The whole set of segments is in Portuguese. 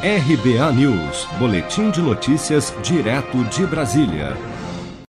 RBA News, Boletim de Notícias, direto de Brasília.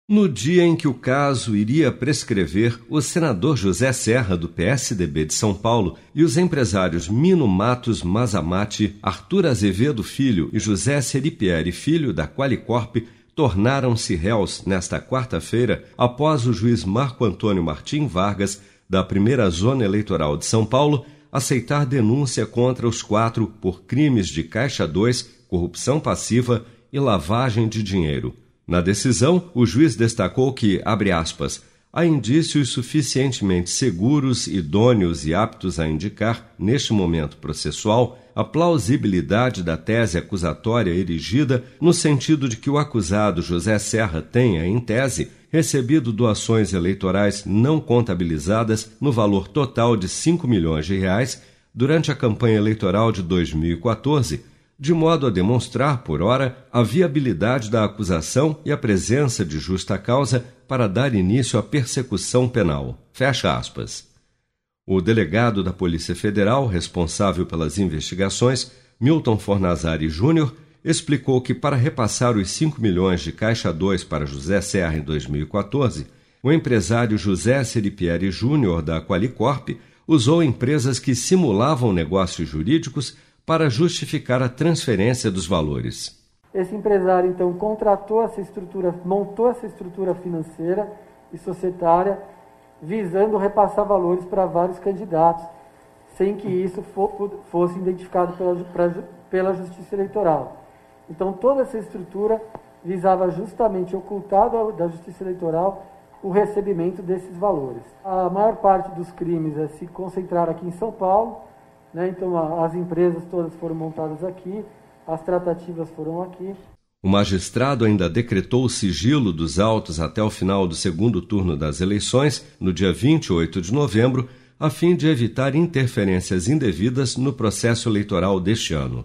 No dia em que o caso iria prescrever, o senador José Serra, do PSDB de São Paulo, e os empresários Mino Matos Mazamati, Arthur Azevedo Filho e José Seripieri Filho, da Qualicorp, tornaram-se réus nesta quarta-feira após o juiz Marco Antônio Martim Vargas, da primeira zona eleitoral de São Paulo, aceitar denúncia contra os quatro por crimes de Caixa 2, corrupção passiva e lavagem de dinheiro. Na decisão, o juiz destacou que, abre aspas, há indícios suficientemente seguros, idôneos e aptos a indicar, neste momento processual, a plausibilidade da tese acusatória erigida no sentido de que o acusado José Serra tenha, em tese, recebido doações eleitorais não contabilizadas no valor total de 5 milhões de reais durante a campanha eleitoral de 2014, de modo a demonstrar, por hora, a viabilidade da acusação e a presença de justa causa para dar início à persecução penal. Fecha aspas. O delegado da Polícia Federal, responsável pelas investigações, Milton Fornazari Júnior, explicou que para repassar os 5 milhões de Caixa 2 para José Serra em 2014, o empresário José Seripieri Júnior da Qualicorp usou empresas que simulavam negócios jurídicos para justificar a transferência dos valores. Esse empresário então contratou essa estrutura, montou essa estrutura financeira e societária visando repassar valores para vários candidatos, sem que isso fosse identificado pela, pela Justiça Eleitoral. Então, toda essa estrutura visava justamente ocultar da Justiça Eleitoral o recebimento desses valores. A maior parte dos crimes é se concentrar aqui em São Paulo, né? então as empresas todas foram montadas aqui, as tratativas foram aqui. O magistrado ainda decretou o sigilo dos autos até o final do segundo turno das eleições, no dia 28 de novembro, a fim de evitar interferências indevidas no processo eleitoral deste ano.